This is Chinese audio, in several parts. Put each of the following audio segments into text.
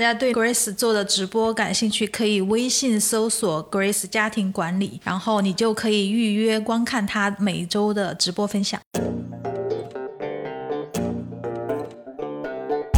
大家对 Grace 做的直播感兴趣，可以微信搜索 Grace 家庭管理，然后你就可以预约观看她每周的直播分享。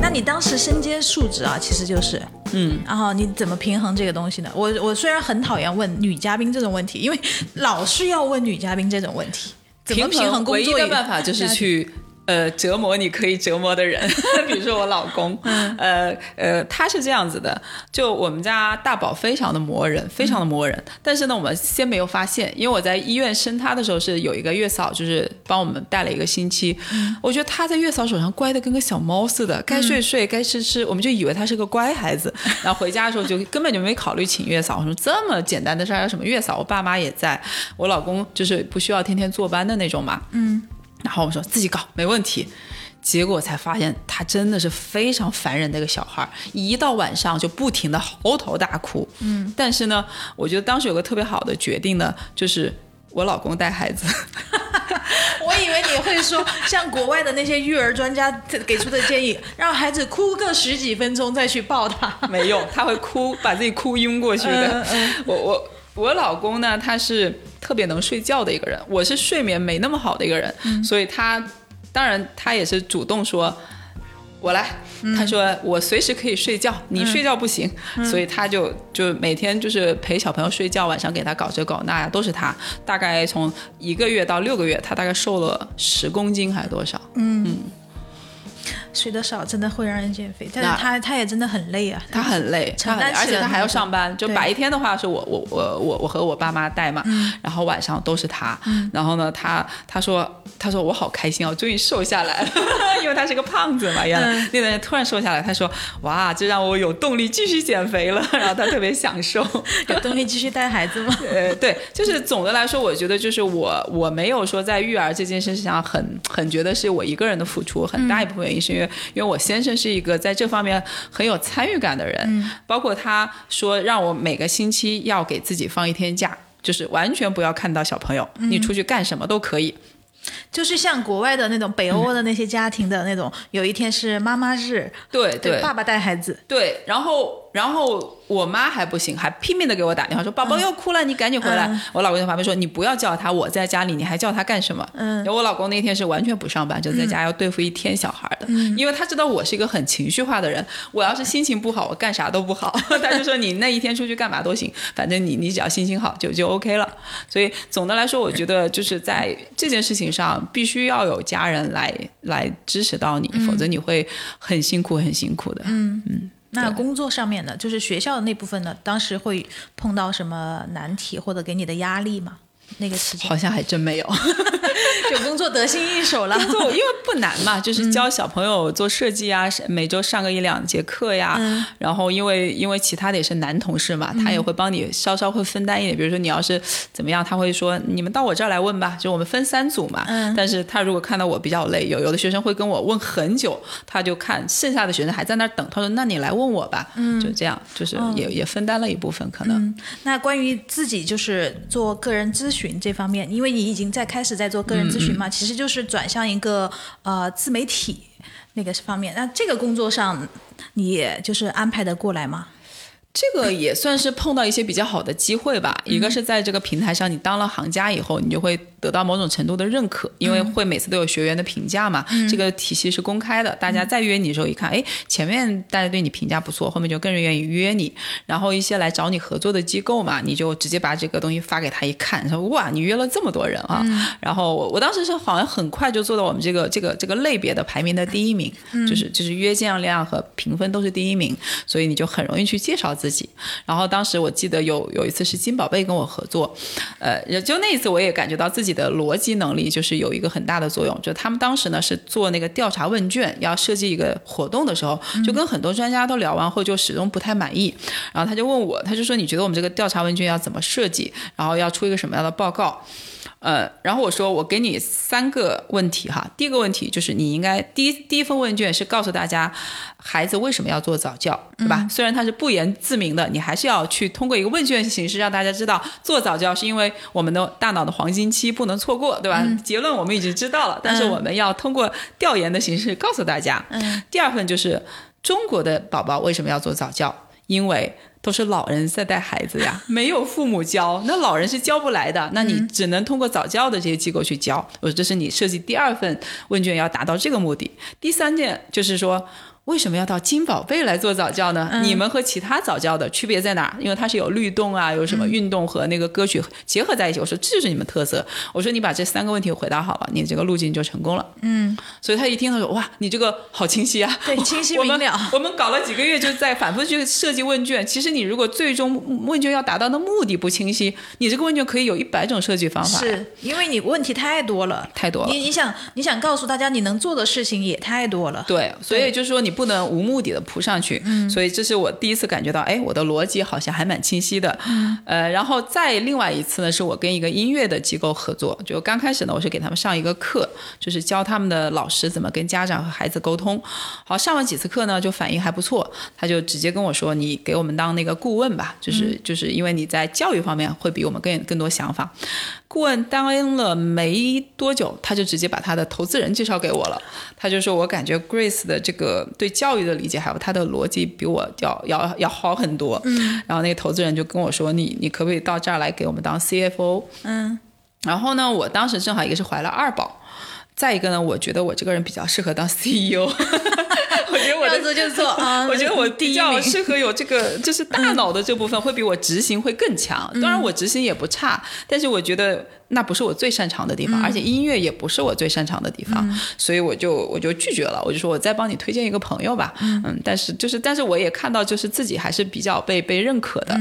那你当时身兼数职啊，其实就是，嗯，然后你怎么平衡这个东西呢？我我虽然很讨厌问女嘉宾这种问题，因为老是要问女嘉宾这种问题，怎么平衡工唯一的办法就是去。呃，折磨你可以折磨的人，比如说我老公，嗯。呃呃，他是这样子的，就我们家大宝非常的磨人，非常的磨人，但是呢，我们先没有发现，因为我在医院生他的时候是有一个月嫂，就是帮我们带了一个星期，我觉得他在月嫂手上乖的跟个小猫似的，该睡睡，该吃吃，我们就以为他是个乖孩子，然后回家的时候就根本就没考虑请月嫂，我说这么简单的事儿要什么月嫂，我爸妈也在，我老公就是不需要天天坐班的那种嘛，然后我说自己搞没问题，结果才发现他真的是非常烦人的一个小孩，一到晚上就不停的嚎啕大哭。嗯，但是呢，我觉得当时有个特别好的决定呢，就是我老公带孩子，我以为你会说像国外的那些育儿专家给出的建议，让孩子哭个十几分钟再去抱他。没用，他会哭，把自己哭晕过去的。我我我老公呢，他是特别能睡觉的一个人，我是睡眠没那么好的一个人，所以他当然他也是主动说。我来，他说我随时可以睡觉，你睡觉不行，所以他就就每天就是陪小朋友睡觉，晚上给他搞这搞那呀，都是他。大概从一个月到六个月，他大概瘦了十公斤还是多少？睡得少真的会让人减肥，但是他他也真的很累啊。他很累，他很而且他还要上班。就白天的话是我我我我我和我爸妈带嘛，嗯然后晚上都是他。然后呢，他他说他说我好开心哦，终于瘦下来了，因为他是个胖子嘛，原来、嗯那段突然瘦下来，他说哇，这让我有动力继续减肥了，然后他特别享受。有动力继续带孩子吗？呃，对，就是总的来说，我觉得就是我我没有说在育儿这件事情上很很觉得是我一个人的付出，很大一部分原因是因为、因为我先生是一个在这方面很有参与感的人，包括他说让我每个星期要给自己放一天假。就是完全不要看到小朋友，你出去干什么都可以。就是像国外的那种北欧的那些家庭的那种，有一天是妈妈日，对对爸爸带孩子，对，然后然后我妈还不行，还拼命的给我打电话说宝宝要哭了，你赶紧回来。嗯我老公在旁边说你不要叫他，我在家里，你还叫他干什么？嗯然后我老公那天是完全不上班，就在家要对付一天小孩的，嗯因为他知道我是一个很情绪化的人，我要是心情不好，我干啥都不好。他就说你那一天出去干嘛都行，反正你你只要心情好就就 OK 了。所以总的来说，我觉得就是在这件事情上必须要有家人来来支持到你，否则你会很辛苦很辛苦的。那工作上面呢，就是学校的那部分呢，当时会碰到什么难题或者给你的压力吗？那个时间好像还真没有。就工作得心应手了。做，因为不难嘛，就是教小朋友做设计啊，是每周上个一两节课呀。嗯然后因为因为其他的也是男同事嘛，他也会帮你稍稍会分担一点。比如说你要是怎么样，他会说你们到我这儿来问吧，就我们分三组嘛。嗯但是他如果看到我比较累，有有的学生会跟我问很久，他就看剩下的学生还在那儿等，他说那你来问我吧。嗯，就这样，就是也、也分担了一部分可能。嗯，那关于自己就是做个人咨询这方面，因为你已经在开始在做个人咨询嘛，其实就是转向一个呃自媒体那个方面。那这个工作上，你也就是安排的过来吗？这个也算是碰到一些比较好的机会吧。一个是在这个平台上，你当了行家以后，你就会得到某种程度的认可，因为会每次都有学员的评价嘛。这个体系是公开的，大家再约你的时候一看，哎，前面大家对你评价不错，后面就更愿意约你。然后一些来找你合作的机构嘛，你就直接把这个东西发给他一看，说哇，你约了这么多人啊。然后我我当时是好像很快就做到我们这个这个这个类别的排名的第一名，就是就是约见量和评分都是第一名，所以你就很容易去介绍自己。然后当时我记得有有一次是金宝贝跟我合作，呃，也就那一次我也感觉到自己的逻辑能力就是有一个很大的作用。就他们当时呢是做那个调查问卷，要设计一个活动的时候，就跟很多专家都聊完后就始终不太满意。然后他就问我，他就说你觉得我们这个调查问卷要怎么设计，然后要出一个什么样的报告？呃，然后我说我给你三个问题哈。第一个问题就是你应该第一第一份问卷是告诉大家孩子为什么要做早教，对吧？虽然它是不言自明的，你还是要去通过一个问卷形式让大家知道做早教是因为我们的大脑的黄金期不能错过，对吧？结论我们已经知道了，但是我们要通过调研的形式告诉大家。嗯第二份就是。中国的宝宝为什么要做早教？因为都是老人在带孩子呀，没有父母教，那老人是教不来的。那你只能通过早教的这些机构去教。我说这是你设计第二份问卷要达到这个目的。第三件就是说。为什么要到金宝贝来做早教呢？你们和其他早教的区别在哪儿？因为它是有律动啊，有什么运动和那个歌曲结合在一起。我说这就是你们特色。我说你把这三个问题回答好了，你这个路径就成功了。嗯，所以他一听他说哇，你这个好清晰啊，对，清晰明了。我们搞了几个月，就在反复去设计问卷。其实你如果最终问卷要达到的目的不清晰，你这个问卷可以有一百种设计方法。是因为你问题太多了，太多了。你你想你想告诉大家你能做的事情也太多了。对，所以就是说你。不能无目的的扑上去，所以这是我第一次感觉到，哎，我的逻辑好像还蛮清晰的。呃，然后再另外一次呢，是我跟一个音乐的机构合作，就刚开始呢，我是给他们上一个课，就是教他们的老师怎么跟家长和孩子沟通。好，上了几次课呢，就反应还不错，他就直接跟我说，你给我们当那个顾问吧，就是就是因为你在教育方面会比我们更更多想法。顾问当了没多久，他就直接把他的投资人介绍给我了。他就说：“我感觉 Grace 的这个对教育的理解，还有他的逻辑，比我要要要好很多。”嗯。然后那个投资人就跟我说：“你你可不可以到这儿来给我们当 CFO？” 嗯。然后呢，我当时正好一个是怀了二宝，再一个呢，我觉得我这个人比较适合当 CEO。我觉得我的就做啊，我觉得我比较适合有这个，就是大脑的这部分会比我执行会更强。当然我执行也不差，但是我觉得。那不是我最擅长的地方，而且音乐也不是我最擅长的地方，所以我就我就拒绝了。我就说我再帮你推荐一个朋友吧。嗯，但是就是但是我也看到就是自己还是比较被被认可的。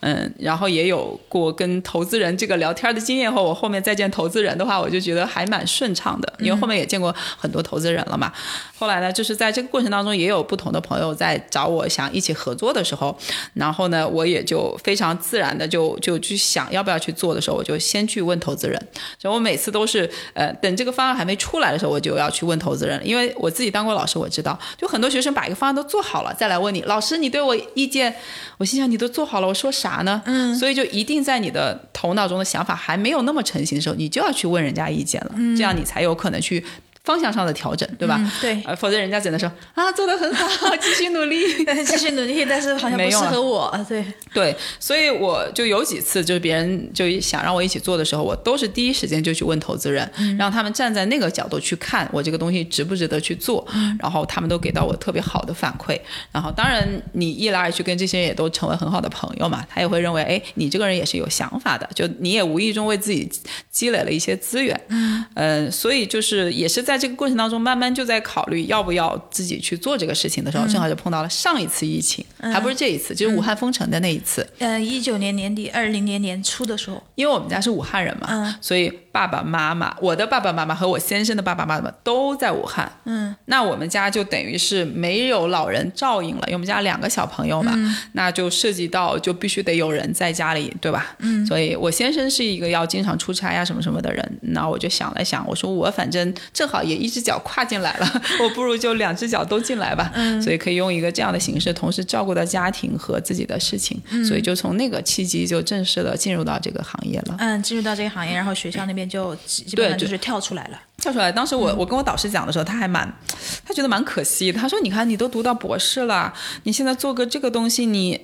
嗯，然后也有过跟投资人这个聊天的经验后，我后面再见投资人的话，我就觉得还蛮顺畅的，因为后面也见过很多投资人了嘛。后来呢，就是在这个过程当中，也有不同的朋友在找我想一起合作的时候，然后呢，我也就非常自然的就就去想要不要去做的时候，我就先去问投。资人，所以我每次都是，呃，等这个方案还没出来的时候，我就要去问投资人，因为我自己当过老师，我知道，就很多学生把一个方案都做好了，再来问你，老师，你对我意见，我心想你都做好了，我说啥呢？嗯，所以就一定在你的头脑中的想法还没有那么成型的时候，你就要去问人家意见了，这样你才有可能去。方向上的调整，对吧？对，呃，否则人家只能说啊，做的很好，继续努力，继续努力，但是好像 不适合我，对。对，所以我就有几次，就是别人就想让我一起做的时候，我都是第一时间就去问投资人，让他们站在那个角度去看我这个东西值不值得去做，然后他们都给到我特别好的反馈，然后当然你一来二去跟这些人也都成为很好的朋友嘛，他也会认为，哎，你这个人也是有想法的，就你也无意中为自己积累了一些资源，嗯，所以就是也是在。在这个过程当中，慢慢就在考虑要不要自己去做这个事情的时候，正好就碰到了上一次疫情，还不是这一次，就是武汉封城的那一次。嗯，一九年年底，二零年年初的时候，因为我们家是武汉人嘛，所以。爸爸妈妈，我的爸爸妈妈和我先生的爸爸妈妈都在武汉。嗯，那我们家就等于是没有老人照应了，因为我们家两个小朋友嘛，那就涉及到就必须得有人在家里，对吧？嗯，所以我先生是一个要经常出差呀什么什么的人，那我就想了想，我说我反正正好也一只脚跨进来了，我不如就两只脚都进来吧。嗯，所以可以用一个这样的形式，同时照顾到家庭和自己的事情。嗯，所以就从那个契机就正式的进入到这个行业了。嗯，进入到这个行业，然后学校那边。就基本上就是跳出来了，跳出来。当时我我跟我导师讲的时候，他还蛮，他觉得蛮可惜。他说：“你看，你都读到博士了，你现在做个这个东西，你。”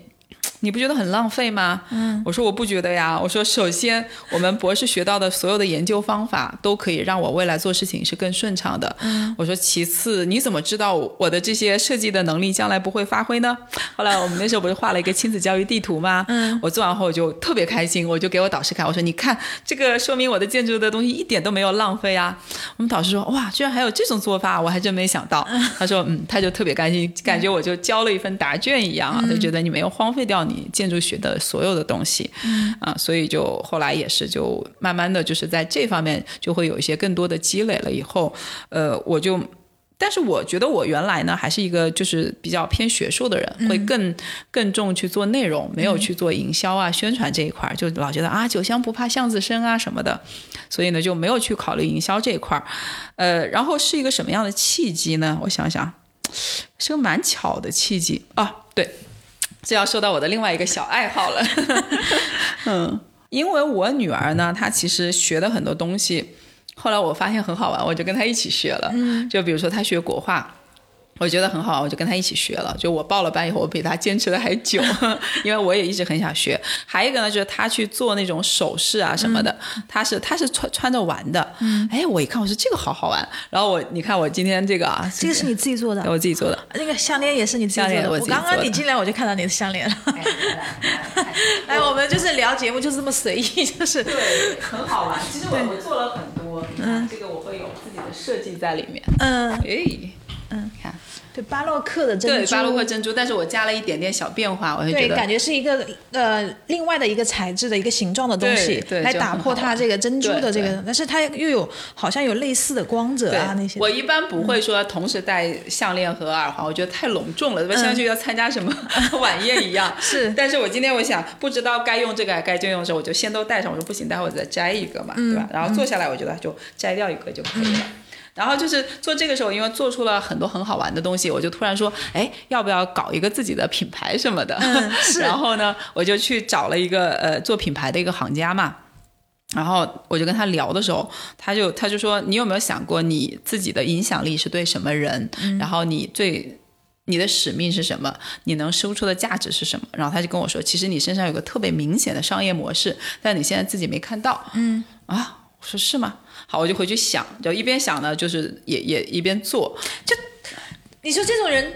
你不觉得很浪费吗？嗯，我说我不觉得呀。我说首先，我们博士学到的所有的研究方法都可以让我未来做事情是更顺畅的。嗯，我说其次，你怎么知道我的这些设计的能力将来不会发挥呢？后来我们那时候不是画了一个亲子教育地图吗？嗯，我做完后我就特别开心，我就给我导师看，我说你看这个说明我的建筑的东西一点都没有浪费啊。我们导师说哇，居然还有这种做法，我还真没想到。他说嗯，他就特别开心，感觉我就交了一份答卷一样啊，就觉得你没有荒废掉你。你建筑学的所有的东西，啊，所以就后来也是就慢慢的就是在这方面就会有一些更多的积累了。以后，呃，我就，但是我觉得我原来呢还是一个就是比较偏学术的人，会更更重去做内容，没有去做营销啊、宣传这一块儿，就老觉得啊酒香不怕巷子深啊什么的，所以呢就没有去考虑营销这一块儿。呃，然后是一个什么样的契机呢？我想想，是个蛮巧的契机啊，对。这要说到我的另外一个小爱好了，嗯，因为我女儿呢，她其实学的很多东西，后来我发现很好玩，我就跟她一起学了，嗯，就比如说她学国画。我觉得很好，我就跟他一起学了。就我报了班以后，我比他坚持的还久，因为我也一直很想学。还有一个呢，就是他去做那种首饰啊什么的，他是他是穿穿着玩的。嗯，哎，我一看，我说这个好好玩。然后我你看我今天这个啊，这个是你自己做的，我自己做的。那个项链也是你自己做的。我刚刚你进来我就看到你的项链了。来，我们就是聊节目，就是这么随意，就是对，很好玩。其实我我做了很多，嗯，这个我会有自己的设计在里面。嗯，哎。嗯，看，对巴洛克的珍珠，对巴洛克珍珠，但是我加了一点点小变化，我会觉得。感觉是一个呃另外的一个材质的一个形状的东西，来打破它这个珍珠的这个，但是它又有好像有类似的光泽啊那些。我一般不会说同时戴项链和耳环，我觉得太隆重了，像去要参加什么晚宴一样。是，但是我今天我想不知道该用这个还该就用这，我就先都戴上，我说不行，待会儿再摘一个嘛，对吧？然后坐下来，我觉得就摘掉一个就可以了。然后就是做这个时候，因为做出了很多很好玩的东西，我就突然说，哎，要不要搞一个自己的品牌什么的？是。然后呢，我就去找了一个呃做品牌的一个行家嘛，然后我就跟他聊的时候，他就他就说，你有没有想过你自己的影响力是对什么人？然后你最你的使命是什么？你能输出的价值是什么？然后他就跟我说，其实你身上有个特别明显的商业模式，但你现在自己没看到。嗯。啊，我说是吗？好，我就回去想，就一边想呢，就是也也一边做。就你说这种人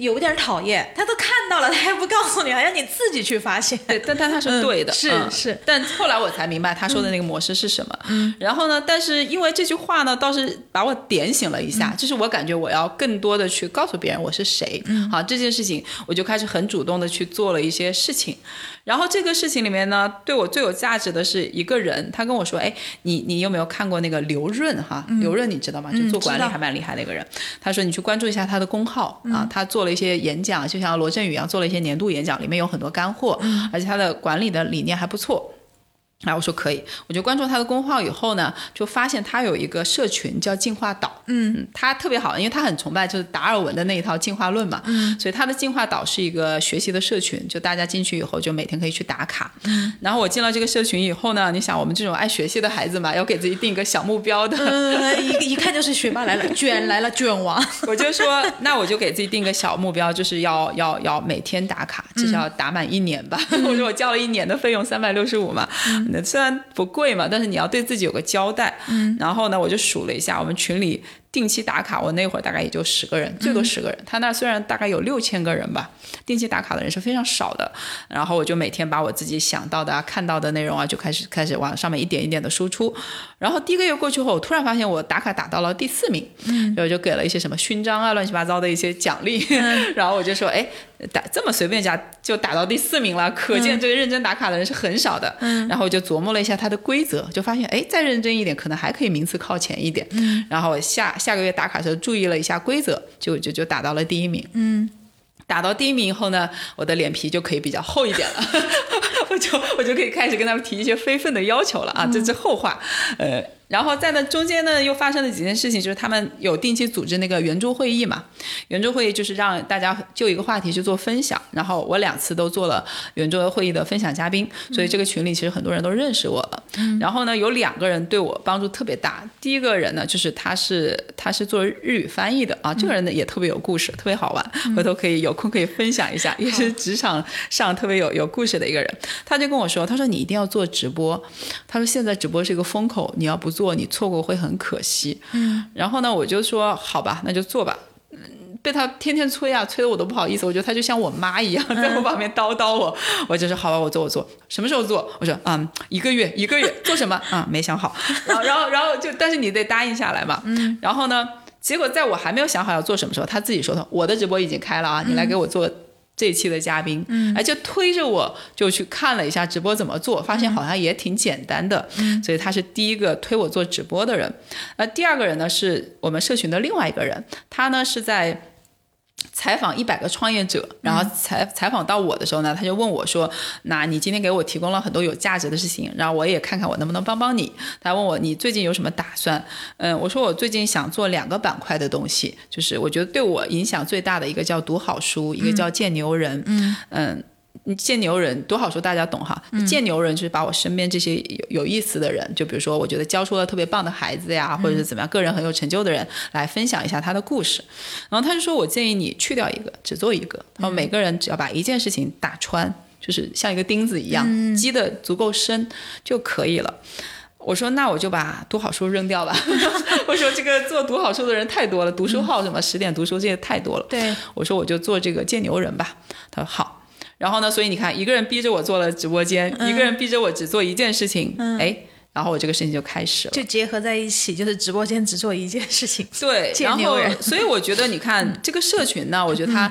有点讨厌，他都看到了，他还不告诉你，还让你自己去发现。对，但但他是对的，是是。但后来我才明白他说的那个模式是什么。嗯。然后呢？但是因为这句话呢，倒是把我点醒了一下，就是我感觉我要更多的去告诉别人我是谁。嗯。好，这件事情我就开始很主动的去做了一些事情。然后这个事情里面呢，对我最有价值的是一个人，他跟我说：“哎，你你有没有看过那个刘润哈？刘润你知道吗？就做管理还蛮厉害的一个人。他说你去关注一下他的公号啊，他做了一些演讲，就像罗振宇一样做了一些年度演讲，里面有很多干货，而且他的管理的理念还不错。”然后我说可以，我就关注他的公号以后呢，就发现他有一个社群叫进化岛，嗯，他特别好，因为他很崇拜就是达尔文的那一套进化论嘛，嗯，所以他的进化岛是一个学习的社群，就大家进去以后就每天可以去打卡，嗯，然后我进了这个社群以后呢，你想我们这种爱学习的孩子嘛，要给自己定一个小目标的，嗯，一一看就是学霸来了，卷来了卷王，我就说那我就给自己定个小目标，就是要要要每天打卡，至少打满一年吧，我说我交了一年的费用三百六十五嘛。那虽然不贵嘛，但是你要对自己有个交代。嗯，然后呢，我就数了一下，我们群里。定期打卡，我那会儿大概也就十个人，最多十个人。他那虽然大概有六千个人吧，定期打卡的人是非常少的。然后我就每天把我自己想到的、看到的内容啊，就开始开始往上面一点一点的输出。然后第一个月过去后，我突然发现我打卡打到了第四名，然后就给了一些什么勋章啊、乱七八糟的一些奖励。然后我就说，哎，打这么随便加就打到第四名了，可见这个认真打卡的人是很少的。然后我就琢磨了一下它的规则，就发现，哎，再认真一点，可能还可以名次靠前一点。然后下。下个月打卡时候注意了一下规则，就就就打到了第一名。嗯，打到第一名以后呢，我的脸皮就可以比较厚一点了，我就我就可以开始跟他们提一些非分的要求了啊，这是后话，呃。然后在那中间呢，又发生了几件事情，就是他们有定期组织那个圆桌会议嘛。圆桌会议就是让大家就一个话题去做分享，然后我两次都做了圆桌会议的分享嘉宾，所以这个群里其实很多人都认识我了。然后呢，有两个人对我帮助特别大。第一个人呢，就是他是他是做日语翻译的啊，这个人呢也特别有故事，特别好玩，回头可以有空可以分享一下，也是职场上特别有有故事的一个人。他就跟我说，他说你一定要做直播，他说现在直播是一个风口，你要不做。做你错过会很可惜，嗯，然后呢，我就说好吧，那就做吧。被他天天催啊，催的我都不好意思。我觉得他就像我妈一样，在我旁边叨叨我。我就说好吧，我做我做，什么时候做？我说嗯，一个月一个月做什么啊？没想好。然后然后然后就，但是你得答应下来嘛。嗯。然后呢，结果在我还没有想好要做什么时候，他自己说的，我的直播已经开了啊，你来给我做。这一期的嘉宾，嗯，哎，就推着我就去看了一下直播怎么做，发现好像也挺简单的，嗯，所以他是第一个推我做直播的人。那第二个人呢，是我们社群的另外一个人，他呢是在。采访一百个创业者，然后采采访到我的时候呢，他就问我说：“那你今天给我提供了很多有价值的事情，然后我也看看我能不能帮帮你。”他问我：“你最近有什么打算？”嗯，我说：“我最近想做两个板块的东西，就是我觉得对我影响最大的一个叫读好书，一个叫见牛人。”嗯嗯。你见牛人多好说，大家懂哈。见牛人就是把我身边这些有有意思的人，就比如说我觉得教出了特别棒的孩子呀，或者是怎么样，个人很有成就的人，来分享一下他的故事。然后他就说我建议你去掉一个，只做一个。然后每个人只要把一件事情打穿，就是像一个钉子一样，击得足够深就可以了。我说那我就把读好书扔掉吧。我说这个做读好书的人太多了，读书号什么十点读书这些太多了。对，我说我就做这个见牛人吧。他说好。然后呢，所以你看，一个人逼着我做了直播间，一个人逼着我只做一件事情，哎，然后我这个事情就开始了，就结合在一起，就是直播间只做一件事情。对，然后所以我觉得你看这个社群呢，我觉得它。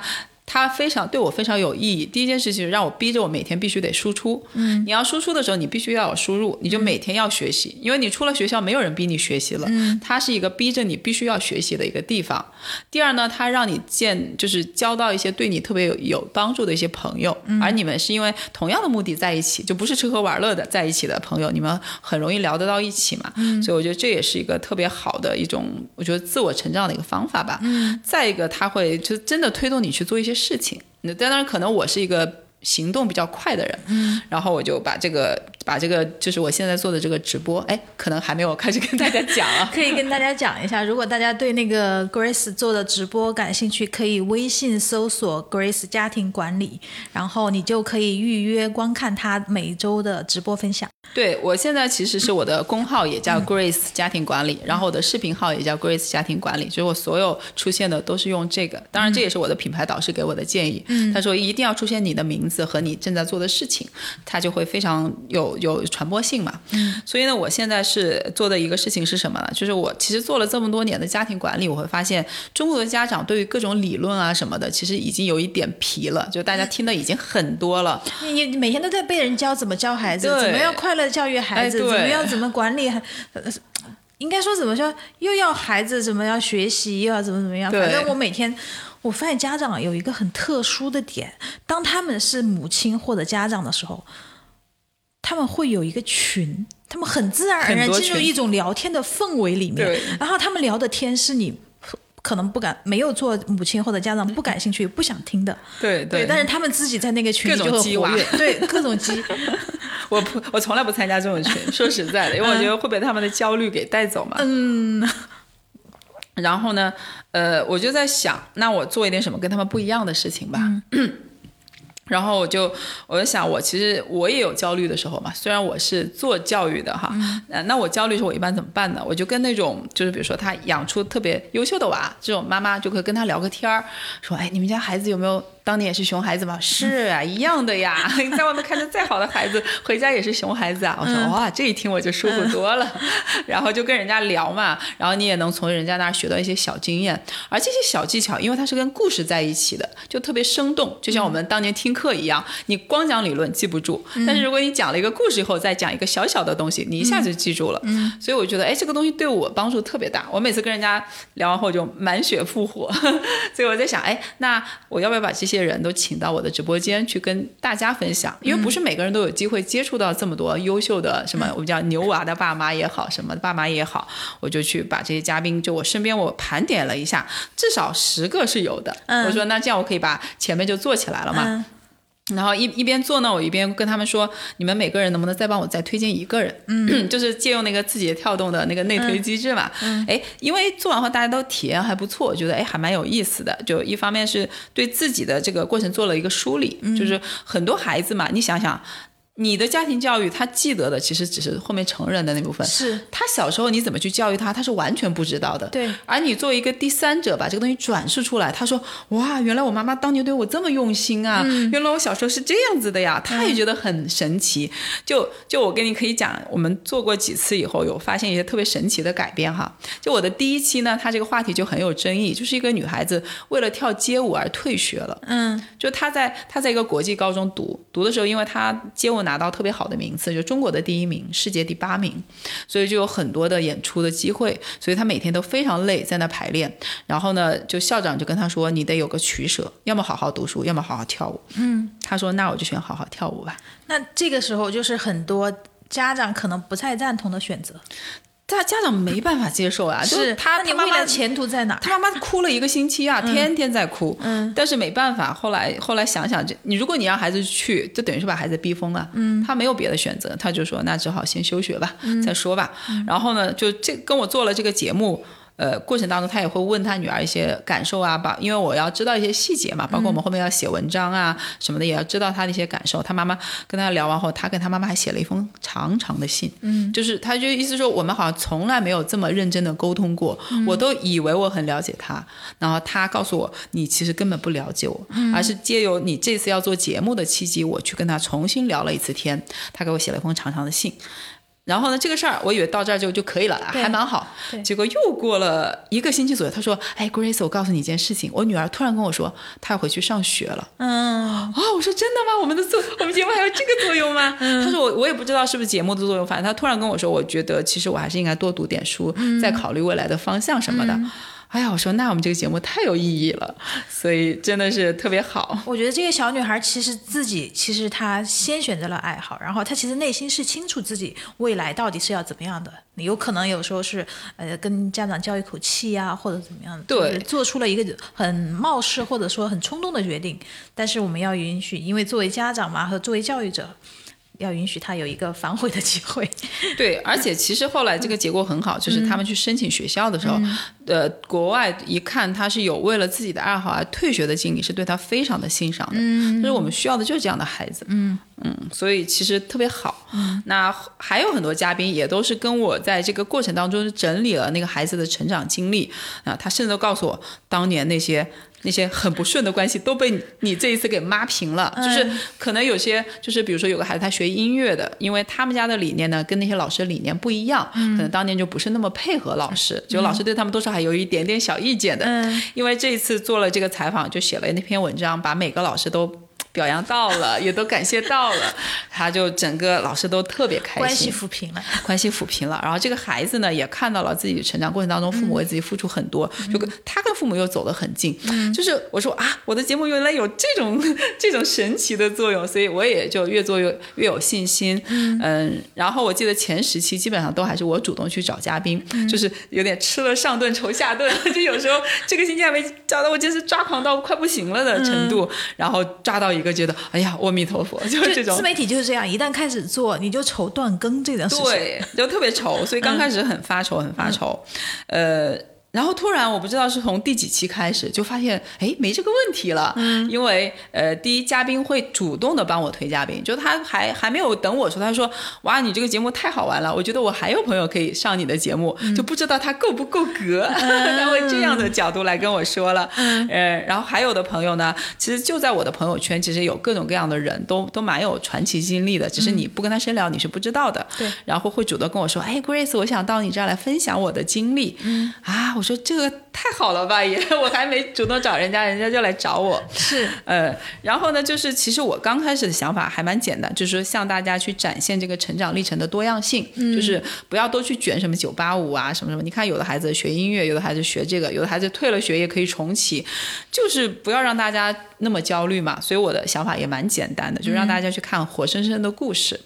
它非常对我非常有意义。第一件事情让我逼着我每天必须得输出。嗯，你要输出的时候，你必须要有输入，你就每天要学习，因为你出了学校，没有人逼你学习了。嗯，它是一个逼着你必须要学习的一个地方。第二呢，它让你见，就是交到一些对你特别有有帮助的一些朋友，而你们是因为同样的目的在一起，就不是吃喝玩乐的在一起的朋友，你们很容易聊得到一起嘛。嗯，所以我觉得这也是一个特别好的一种，我觉得自我成长的一个方法吧。嗯，再一个，它会就真的推动你去做一些事情。那当然，可能我是一个行动比较快的人，嗯，然后我就把这个把这个就是我现在做的这个直播，哎，可能还没有开始跟大家讲啊，可以跟大家讲一下。如果大家对那个 Grace 做的直播感兴趣，可以微信搜索 Grace 家庭管理，然后你就可以预约观看他每周的直播分享。对我现在其实是我的公号也叫 Grace 家庭管理，然后我的视频号也叫 Grace 家庭管理，就是我所有出现的都是用这个。当然这也是我的品牌导师给我的建议，嗯他说一定要出现你的名字和你正在做的事情，它就会非常有有传播性嘛。所以呢，我现在是做的一个事情是什么呢？就是我其实做了这么多年的家庭管理，我会发现中国的家长对于各种理论啊什么的，其实已经有一点疲了，就大家听的已经很多了。你你每天都在被人教怎么教孩子，怎么样快乐。教育孩子怎么样？怎么管理？应该说怎么说？又要孩子怎么样学习？又要怎么怎么样？反正我每天，我发现家长有一个很特殊的点：当他们是母亲或者家长的时候，他们会有一个群，他们很自然而然进入一种聊天的氛围里面。然后他们聊的天是你。可能不敢，没有做母亲或者家长不感兴趣、不想听的。对对，但是他们自己在那个群里就很活跃。对，各种鸡。我不，我从来不参加这种群。说实在的，因为我觉得会被他们的焦虑给带走嘛。嗯。然后呢，呃，我就在想，那我做一点什么跟他们不一样的事情吧。然后我就我就想，我其实我也有焦虑的时候嘛。虽然我是做教育的哈，那我焦虑时候我一般怎么办呢？我就跟那种就是比如说他养出特别优秀的娃，这种妈妈就可以跟他聊个天儿，说哎，你们家孩子有没有？当年也是熊孩子吗？是啊，一样的呀。你在外面看着再好的孩子，回家也是熊孩子啊。我说哇，这一听我就舒服多了。然后就跟人家聊嘛，然后你也能从人家那儿学到一些小经验。而这些小技巧，因为它是跟故事在一起的，就特别生动，就像我们当年听课一样。你光讲理论记不住，但是如果你讲了一个故事以后，再讲一个小小的东西，你一下就记住了。嗯。所以我觉得，哎，这个东西对我帮助特别大。我每次跟人家聊完后就满血复活。所以我在想，哎，那我要不要把这些人都请到我的直播间去跟大家分享，因为不是每个人都有机会接触到这么多优秀的什么我们叫牛娃的爸妈也好，什么爸妈也好，我就去把这些嘉宾，就我身边我盘点了一下，至少十个是有的。我说那这样我可以把前面就做起来了嘛。然后一一边做呢，我一边跟他们说：“你们每个人能不能再帮我再推荐一个人？嗯，就是借用那个字节跳动的那个内推机制嘛。嗯，哎，因为做完后大家都体验还不错，我觉得哎还蛮有意思的。就一方面是对自己的这个过程做了一个梳理，就是很多孩子嘛，你想想。”你的家庭教育，他记得的其实只是后面成人的那部分。是他小时候你怎么去教育他，他是完全不知道的。对。而你作为一个第三者，把这个东西转述出来，他说：“哇，原来我妈妈当年对我这么用心啊！原来我小时候是这样子的呀！”他也觉得很神奇。就就我跟你可以讲，我们做过几次以后，有发现一些特别神奇的改变哈。就我的第一期呢，他这个话题就很有争议，就是一个女孩子为了跳街舞而退学了。嗯。就她在她在一个国际高中读读的时候，因为她街舞拿到特别好的名。次就中国的第一名，世界第八名，所以就有很多的演出的机会，所以他每天都非常累，在那排练。然后呢，就校长就跟他说：“你得有个取舍，要么好好读书，要么好好跳舞。”嗯，他说：“那我就选好好跳舞吧。”那这个时候就是很多家长可能不太赞同的选择。他家长没办法接受啊，就是他你他妈妈未来前途在哪儿？他妈妈哭了一个星期啊，天天在哭。嗯，但是没办法，后来后来想想，这你如果你让孩子去，就等于是把孩子逼疯了。嗯，他没有别的选择，他就说那只好先休学吧，再说吧。然后呢，就这跟我做了这个节目。呃，过程当中他也会问他女儿一些感受啊，把因为我要知道一些细节嘛，包括我们后面要写文章啊什么的，也要知道他的一些感受。他妈妈跟他聊完后，他跟他妈妈还写了一封长长的信，嗯，就是他就意思说我们好像从来没有这么认真的沟通过，我都以为我很了解他，然后他告诉我你其实根本不了解我，而是借由你这次要做节目的契机，我去跟他重新聊了一次天，他给我写了一封长长的信。然后呢，这个事儿我以为到这儿就就可以了，还蛮好。结果又过了一个星期左右，他说：“哎，Grace，我告诉你一件事情，我女儿突然跟我说，她要回去上学了。”嗯，啊，我说真的吗？我们的作，我们节目还有这个作用吗？他说我我也不知道是不是节目的作用，反正他突然跟我说，我觉得其实我还是应该多读点书，再考虑未来的方向什么的。哎呀，我说那我们这个节目太有意义了，所以真的是特别好。我觉得这个小女孩其实自己其实她先选择了爱好，然后她其实内心是清楚自己未来到底是要怎么样的。你有可能有时候是呃跟家长较一口气呀、或者怎么样的，对做出了一个很冒失或者说很冲动的决定。但是我们要允许，因为作为家长嘛和作为教育者。要允许他有一个反悔的机会，对，而且其实后来这个结果很好，就是他们去申请学校的时候，呃，国外一看他是有为了自己的爱好而退学的经历，是对他非常的欣赏的。嗯，就是我们需要的就是这样的孩子。嗯嗯，所以其实特别好。嗯，那还有很多嘉宾也都是跟我在这个过程当中整理了那个孩子的成长经历啊，他甚至都告诉我当年那些。那些很不顺的关系都被你你这一次给抹平了，就是可能有些就是比如说有个孩子他学音乐的，因为他们家的理念呢跟那些老师的理念不一样，可能当年就不是那么配合老师，就老师对他们多少还有一点点小意见的。因为这一次做了这个采访，就写了那篇文章，把每个老师都。表扬到了，也都感谢到了，他就整个老师都特别开心，关系抚平了，关系抚平了。然后这个孩子呢，也看到了自己成长过程当中，父母为自己付出很多，就跟他跟父母又走得很近。就是我说啊，我的节目原来有这种这种神奇的作用，所以我也就越做越越有信心。嗯，然后我记得前十期基本上都还是我主动去找嘉宾，就是有点吃了上顿愁下顿，就有时候这个星期还没找到，我真是抓狂到快不行了的程度，然后抓到一个觉得，哎呀，阿弥陀佛，就是这种自媒体就是这样，一旦开始做，你就愁断更这件事情。对，就特别愁，所以刚开始很发愁，很发愁，呃。然后突然，我不知道是从第几期开始，就发现哎没这个问题了。嗯，因为呃，第一嘉宾会主动的帮我推嘉宾，就他还还没有等我说，他说哇，你这个节目太好玩了，我觉得我还有朋友可以上你的节目，就不知道他够不够格，他会 这样的角度来跟我说了。嗯，呃，然后还有的朋友呢，其实就在我的朋友圈，其实有各种各样的人都都蛮有传奇经历的，只是你不跟他深聊，你是不知道的。对，然后会主动跟我说，哎，Grace，我想到你这儿来分享我的经历。嗯，啊。我说这个太好了吧，也 我还没主动找人家，人家就来找我。是，呃，然后呢，就是其实我刚开始的想法还蛮简单，就是说向大家去展现这个成长历程的多样性，就是不要都去卷什么九八五啊什么什么。你看，有的孩子学音乐，有的孩子学这个，有的孩子退了学也可以重启，就是不要让大家那么焦虑嘛。所以我的想法也蛮简单的，就让大家去看活生生的故事。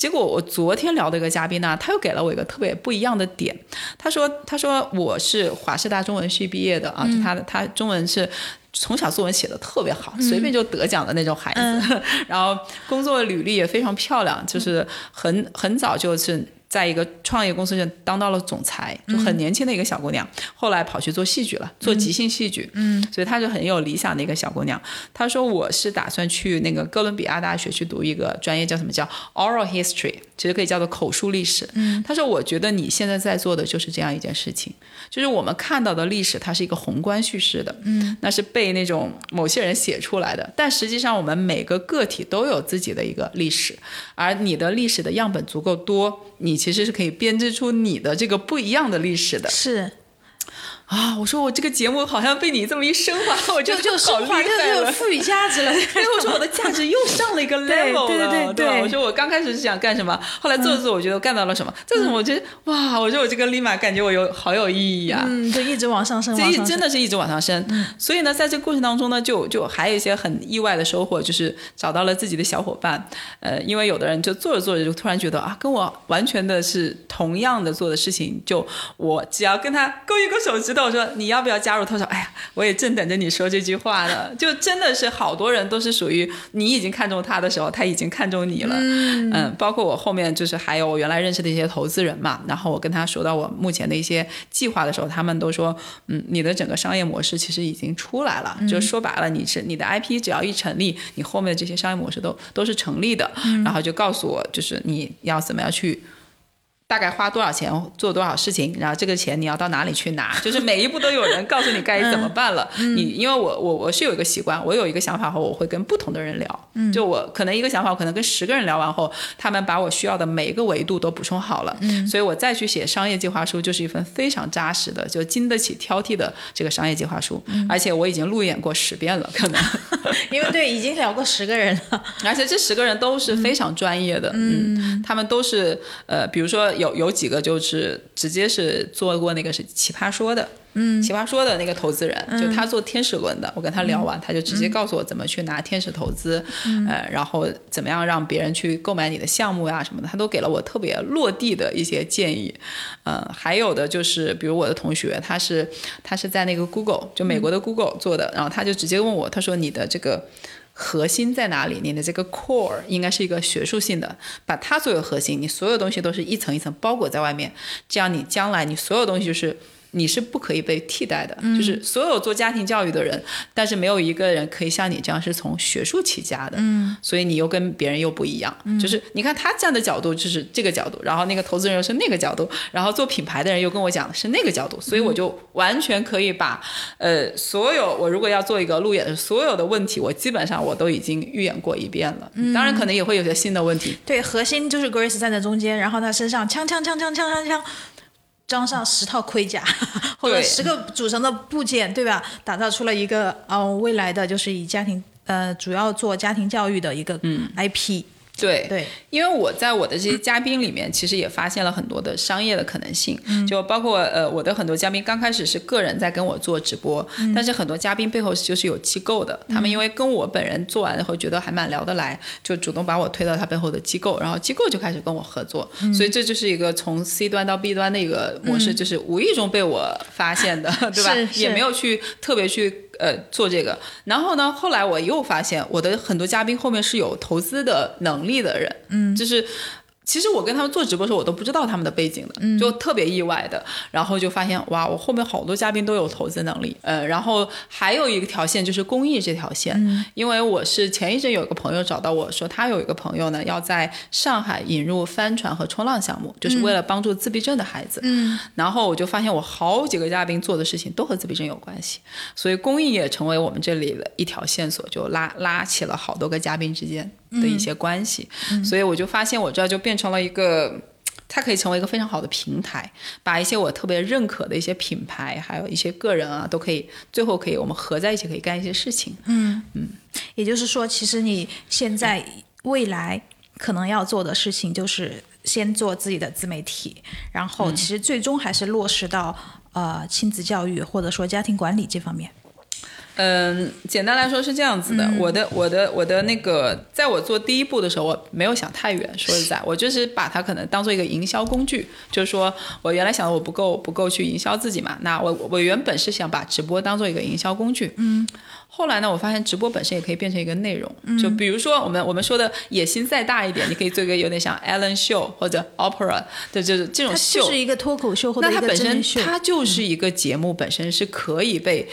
结果我昨天聊的一个嘉宾呢，他又给了我一个特别不一样的点。他说：“他说我是华师大中文系毕业的啊，就他的他中文是从小作文写的特别好，随便就得奖的那种孩子。然后工作履历也非常漂亮，就是很很早就是。”在一个创业公司就当到了总裁，就很年轻的一个小姑娘，后来跑去做戏剧了，做即兴戏剧。嗯，所以她就很有理想的一个小姑娘。她说：“我是打算去那个哥伦比亚大学去读一个专业，叫什么叫 oral history，其实可以叫做口述历史。”嗯，他说：“我觉得你现在在做的就是这样一件事情，就是我们看到的历史，它是一个宏观叙事的，嗯，那是被那种某些人写出来的。但实际上，我们每个个体都有自己的一个历史，而你的历史的样本足够多，你。”其实是可以编织出你的这个不一样的历史的。是，啊，我说我这个节目好像被你这么一升华，我就就就升华，就就赋予价值了。对，我说我的价值又上了一个 level 对对对对，我说我刚开始是想干什么，后来做着做，我觉得我干到了什么，这是我觉得哇，我说我这个立马感觉我有好有意义啊，嗯，就一直往上升，所以真的是一直往上升。所以呢，在这个过程当中呢，就就还有一些很意外的收获，就是找到了自己的小伙伴。呃，因为有的人就做着做着就突然觉得啊，跟我完全的是同样的做的事情，就我只要跟他勾一勾手指头，说你要不要加入？他说，哎呀，我也正等着你说这句话呢。就真的是好多人都是属于你已经看中他的时候，他已经看中你了。嗯，包括我后面就是还有我原来认识的一些投资人嘛，然后我跟他说到我目前的一些计划的时候，他们都说，嗯，你的整个商业模式其实已经出来了。就说白了，你是你的 IP 只要一成立，你后面的这些商业模式都都是成立的。然后就告诉我，就是你要怎么样去。大概花多少钱做多少事情，然后这个钱你要到哪里去拿？就是每一步都有人告诉你该怎么办了。你因为我我我是有一个习惯，我有一个想法后，我会跟不同的人聊。嗯就我可能一个想法，我可能跟十个人聊完后，他们把我需要的每一个维度都补充好了。嗯所以我再去写商业计划书，就是一份非常扎实的，就经得起挑剔的这个商业计划书。而且我已经路演过十遍了，可能 因为对已经聊过十个人了，而且这十个人都是非常专业的。嗯，他们都是呃，比如说。有有几个就是直接是做过那个是奇葩说的，嗯，奇葩说的那个投资人，就他做天使轮的，我跟他聊完，他就直接告诉我怎么去拿天使投资，呃，然后怎么样让别人去购买你的项目呀什么的，他都给了我特别落地的一些建议，呃，还有的就是比如我的同学，他是他是在那个 Google 就美国的 Google 做的，然后他就直接问我，他说你的这个。核心在哪里？你的这个 core 应该是一个学术性的，把它作为核心，你所有东西都是一层一层包裹在外面，这样你将来你所有东西就是。你是不可以被替代的，就是所有做家庭教育的人，但是没有一个人可以像你这样是从学术起家的，嗯，所以你又跟别人又不一样，就是你看他站的角度就是这个角度，然后那个投资人又是那个角度，然后做品牌的人又跟我讲的是那个角度，所以我就完全可以把呃所有我如果要做一个路演的所有的问题，我基本上我都已经预演过一遍了，当然可能也会有些新的问题。对，核心就是 Grace 站在中间，然后他身上枪枪枪枪枪枪枪。装上十套盔甲，或者十个组成的部件，对吧？打造出了一个呃未来的就是以家庭呃主要做家庭教育的一个 IP。对。对，因为我在我的这些嘉宾里面，其实也发现了很多的商业的可能性，就包括呃我的很多嘉宾刚开始是个人在跟我做直播，但是很多嘉宾背后就是有机构的，他们因为跟我本人做完以后觉得还蛮聊得来，就主动把我推到他背后的机构，然后机构就开始跟我合作，所以这就是一个从 C 端到 B 端的一个模式，就是无意中被我发现的，对吧？也没有去特别去。呃，做这个，然后呢，后来我又发现我的很多嘉宾后面是有投资的能力的人，嗯，就是。其实我跟他们做直播的时候，我都不知道他们的背景的，就特别意外的。然后就发现，哇，我后面好多嘉宾都有投资能力。呃，然后还有一个条线就是公益这条线，因为我是前一阵有一个朋友找到我说，他有一个朋友呢要在上海引入帆船和冲浪项目，就是为了帮助自闭症的孩子。嗯，然后我就发现我好几个嘉宾做的事情都和自闭症有关系，所以公益也成为我们这里的一条线索，就拉拉起了好多个嘉宾之间。的一些关系，所以我就发现我这就变成了一个，它可以成为一个非常好的平台，把一些我特别认可的一些品牌，还有一些个人啊，都可以最后可以我们合在一起，可以干一些事情。嗯嗯，也就是说，其实你现在未来可能要做的事情，就是先做自己的自媒体，然后其实最终还是落实到呃亲子教育或者说家庭管理这方面。嗯，简单来说是这样子的。我的我的我的那个，在我做第一步的时候，我没有想太远。说实在，我就是把它可能当做一个营销工具。就是说我原来想的我不够不够去营销自己嘛。那我我原本是想把直播当做一个营销工具。嗯。后来呢，我发现直播本身也可以变成一个内容。就比如说我们我们说的野心再大一点，你可以做一个有点像 Ellen Show 或者 Opera 的就是这种秀。就是一个脱口秀或者那它本身。它就是一个节目本身是可以被。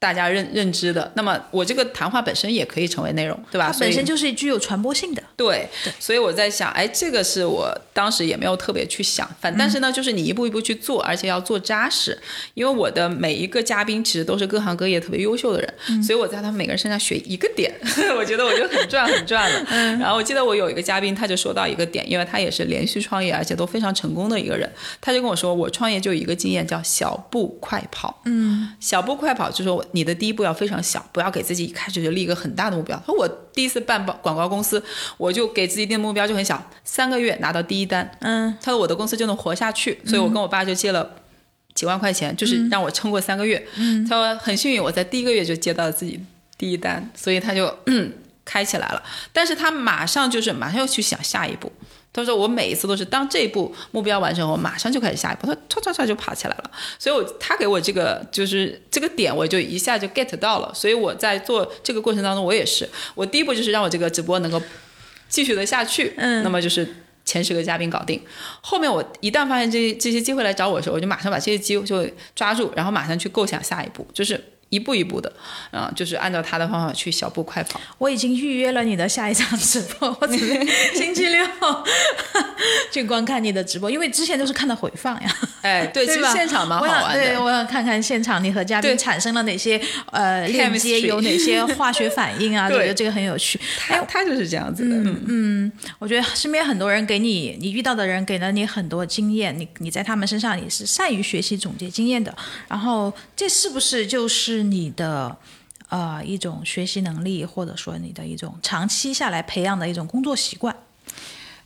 大家认认知的。那么我这个谈话本身也可以成为内容，对吧？它本身就是具有传播性的。对，所以我在想，哎，这个是我当时也没有特别去想，反但是呢，就是你一步一步去做，而且要做扎实。因为我的每一个嘉宾其实都是各行各业特别优秀的人，所以我在他们每个人身上学一个点，我觉得我就很赚很赚了。然后我记得我有一个嘉宾，他就说到一个点，因为他也是连续创业，而且都非常成功的一个人，他就跟我说，我创业就有一个经验叫小步快跑。嗯，小步快跑就是说你的第一步要非常小，不要给自己一开始就立一个很大的目标。他说我第一次办广广告公司，我就给自己定的目标就很小，三个月拿到第一单。嗯，他说我的公司就能活下去，所以我跟我爸就借了几万块钱，就是让我撑过三个月。嗯，他说很幸运，我在第一个月就接到了自己第一单，所以他就嗯 开起来了。但是他马上就是马上要去想下一步。他说我每一次都是当这一步目标完成后，马上就开始下一步，他唰唰唰就爬起来了。所以我他给我这个就是这个点，我就一下就 get 到了。所以我在做这个过程当中，我也是，我第一步就是让我这个直播能够继续的下去。嗯那么就是前十个嘉宾搞定，后面我一旦发现这这些机会来找我的时候，我就马上把这些机会就抓住，然后马上去构想下一步，就是一步一步的，啊、就是按照他的方法去小步快跑。我已经预约了你的下一场直播，我准备 星期六 去观看你的直播，因为之前都是看的回放呀。哎，对？现场蛮好玩的。对，我想看看现场你和嘉宾产生了哪些呃链接，有哪些化学反应啊？对我觉得这个很有趣。他他就是这样子的，嗯我觉得身边很多人给你，你遇到的人给了你很多经验，你你在他们身上你是善于学习总结经验的，然后这是不是就是你的呃一种学习能力，或者说你的一种长期下来培养的一种工作习惯？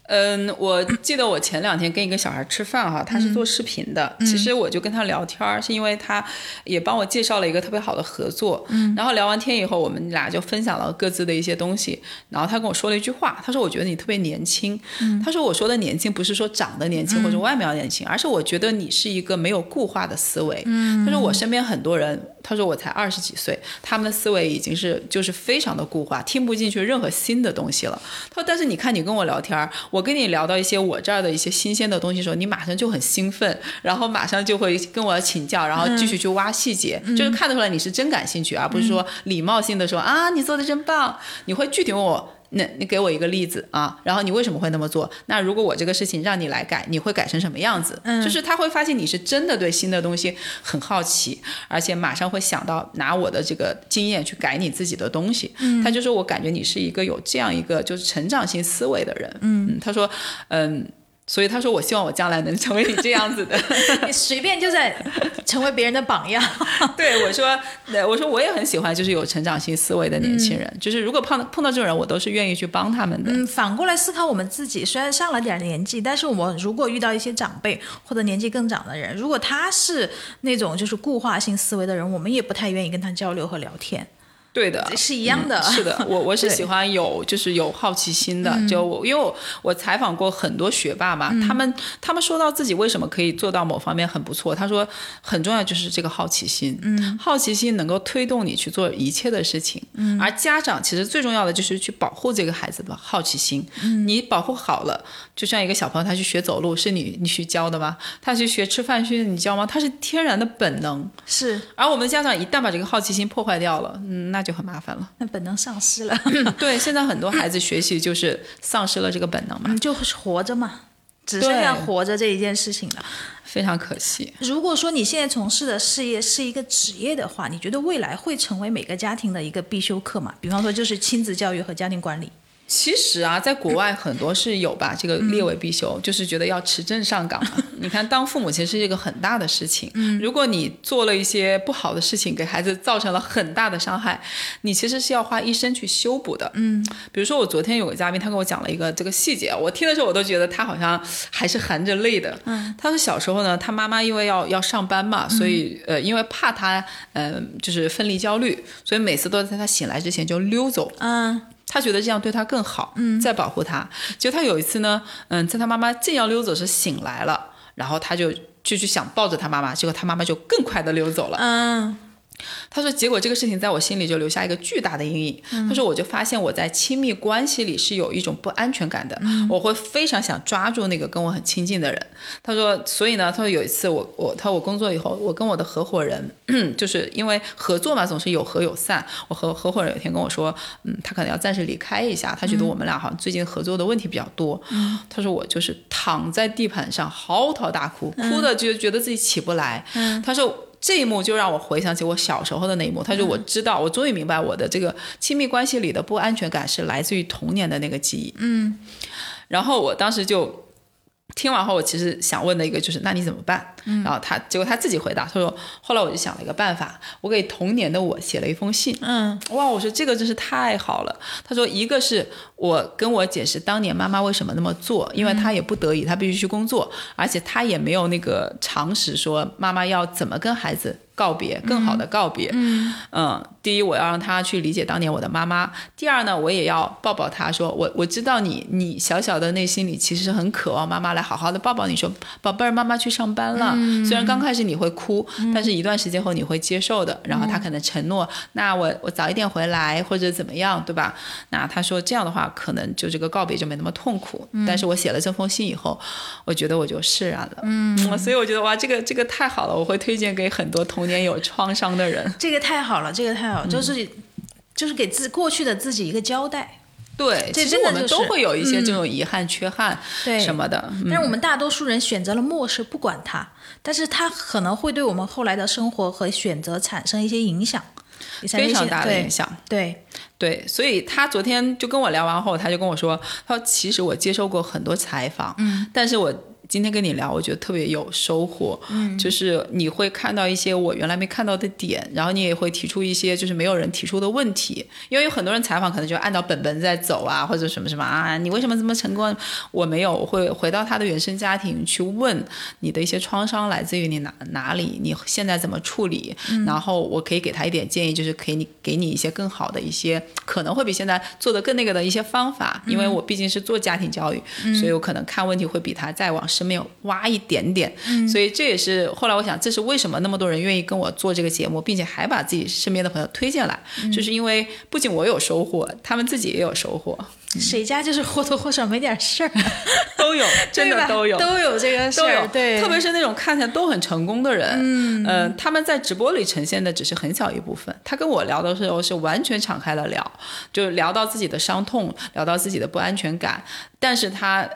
嗯，我记得我前两天跟一个小孩吃饭哈，他是做视频的，其实我就跟他聊天儿，是因为他也帮我介绍了一个特别好的合作，嗯，然后聊完天以后，我们俩就分享了各自的一些东西，然后他跟我说了一句话，他说我觉得你特别年轻，嗯，他说我说的年轻不是说长得年轻或者外表年轻，而是我觉得你是一个没有固化的思维，嗯，他说我身边很多人，他说我才二十几岁，他们的思维已经是就是非常的固化，听不进去任何新的东西了。他说，但是你看你跟我聊天儿，我跟你聊到一些我这儿的一些新鲜的东西的时候，你马上就很兴奋，然后马上就会跟我请教，然后继续去挖细节，就是看得出来你是真感兴趣，而不是说礼貌性的说啊你做的真棒，你会具体问我。那你给我一个例子啊，然后你为什么会那么做？那如果我这个事情让你来改，你会改成什么样子？嗯，就是他会发现你是真的对新的东西很好奇，而且马上会想到拿我的这个经验去改你自己的东西。嗯，他就说我感觉你是一个有这样一个就是成长性思维的人。嗯，他说，嗯。所以他说：“我希望我将来能成为你这样子的。你随便就在 成为别人的榜样。对我说，呃我说我也很喜欢，就是有成长性思维的年轻人。就是如果碰到碰到这种人，我都是愿意去帮他们的。嗯，反过来思考我们自己，虽然上了点年纪，但是我们如果遇到一些长辈或者年纪更长的人，如果他是那种就是固化性思维的人，我们也不太愿意跟他交流和聊天，对的，是一样的。是的，我我是喜欢有就是有好奇心的，就我因为我我采访过很多学霸嘛，他们他们说到自己为什么可以做到某方面很不错，他说很重要就是这个好奇心，嗯，好奇心能够推动你去做一切的事情，嗯，而家长其实最重要的就是去保护这个孩子的好奇心，嗯，你保护好了，就像一个小朋友他去学走路是你你去教的吗？他去学吃饭是你教吗？他是天然的本能，是，而我们家长一旦把这个好奇心破坏掉了，嗯，那就很麻烦了。那本能丧失了，对，现在很多孩子学习就是丧失了这个本能嘛，嗯，就是活着嘛，只剩下活着这一件事情了。非常可惜。如果说你现在从事的事业是一个职业的话，你觉得未来会成为每个家庭的一个必修课吗？比方说就是亲子教育和家庭管理。其实啊，在国外很多是有吧这个列为必修，就是觉得要持证上岗嘛。你看，当父母其实是一个很大的事情。嗯，如果你做了一些不好的事情，给孩子造成了很大的伤害，你其实是要花一生去修补的。嗯，比如说我昨天有个嘉宾，他跟我讲了一个这个细节，我听的时候我都觉得他好像还是含着泪的。嗯，他说小时候呢，他妈妈因为要要上班嘛，所以呃，因为怕他嗯、呃就是分离焦虑，所以每次都在他醒来之前就溜走。嗯，他觉得这样对他更好，嗯，在保护他。结果他有一次呢，嗯，在他妈妈正要溜走时醒来了，然后他就就去想抱着他妈妈，结果他妈妈就更快的溜走了。嗯，他说，结果这个事情在我心里就留下一个巨大的阴影。他说，我就发现我在亲密关系里是有一种不安全感的，我会非常想抓住那个跟我很亲近的人。他说，所以呢，他说有一次我我他说我工作以后，我跟我的合伙人，就是因为合作嘛，总是有合有散。我合合伙人有一天跟我说，嗯，他可能要暂时离开一下，他觉得我们俩好像最近合作的问题比较多。他说我就是躺在地板上嚎啕大哭，哭的就觉得自己起不来。他说。这一幕就让我回想起我小时候的那一幕。他说：“我知道，我终于明白我的这个亲密关系里的不安全感是来自于童年的那个记忆。”嗯，然后我当时就。听完后，我其实想问的一个就是，那你怎么办？然后他结果他自己回答，他说：“后来我就想了一个办法，我给童年的我写了一封信。”嗯，哇，我说这个真是太好了。他说，一个是我跟我解释当年妈妈为什么那么做，因为她也不得已，她必须去工作，而且她也没有那个常识说妈妈要怎么跟孩子。告别，更好的告别。嗯嗯，第一，我要让他去理解当年我的妈妈；第二呢，我也要抱抱他，说我我知道你，你小小的内心里其实很渴望妈妈来好好的抱抱你，说宝贝儿，妈妈去上班了。虽然刚开始你会哭，但是一段时间后你会接受的。然后他可能承诺，那我我早一点回来或者怎么样，对吧？那他说这样的话，可能就这个告别就没那么痛苦。但是我写了这封信以后，我觉得我就释然了。嗯，所以我觉得哇，这个这个太好了，我会推荐给很多同。童年有创伤的人，这个太好了，这个太好，就是就是给自过去的自己一个交代。对，其实我们都会有一些这种遗憾、缺憾什么的，但是我们大多数人选择了漠视，不管它，但是它可能会对我们后来的生活和选择产生一些影响，非常大的影响。对对，所以他昨天就跟我聊完后，他就跟我说，他说其实我接受过很多采访，嗯，但是我。今天跟你聊，我觉得特别有收获。嗯，就是你会看到一些我原来没看到的点，然后你也会提出一些就是没有人提出的问题。因为有很多人采访可能就按照本本在走啊，或者什么什么啊，你为什么这么成功？我没有，我会回到他的原生家庭去问你的一些创伤来自于你哪哪里，你现在怎么处理？然后我可以给他一点建议，就是可以你给你一些更好的一些可能会比现在做的更那个的一些方法。因为我毕竟是做家庭教育，所以我可能看问题会比他再往。是没有挖一点点，所以这也是后来我想，这是为什么那么多人愿意跟我做这个节目，并且还把自己身边的朋友推荐来，就是因为不仅我有收获，他们自己也有收获。谁家就是或多或少没点事儿，都有，真的都有，都有这个事儿，对，特别是那种看起来都很成功的人，嗯，他们在直播里呈现的只是很小一部分。他跟我聊的时候是完全敞开了聊，就聊到自己的伤痛，聊到自己的不安全感，但是他。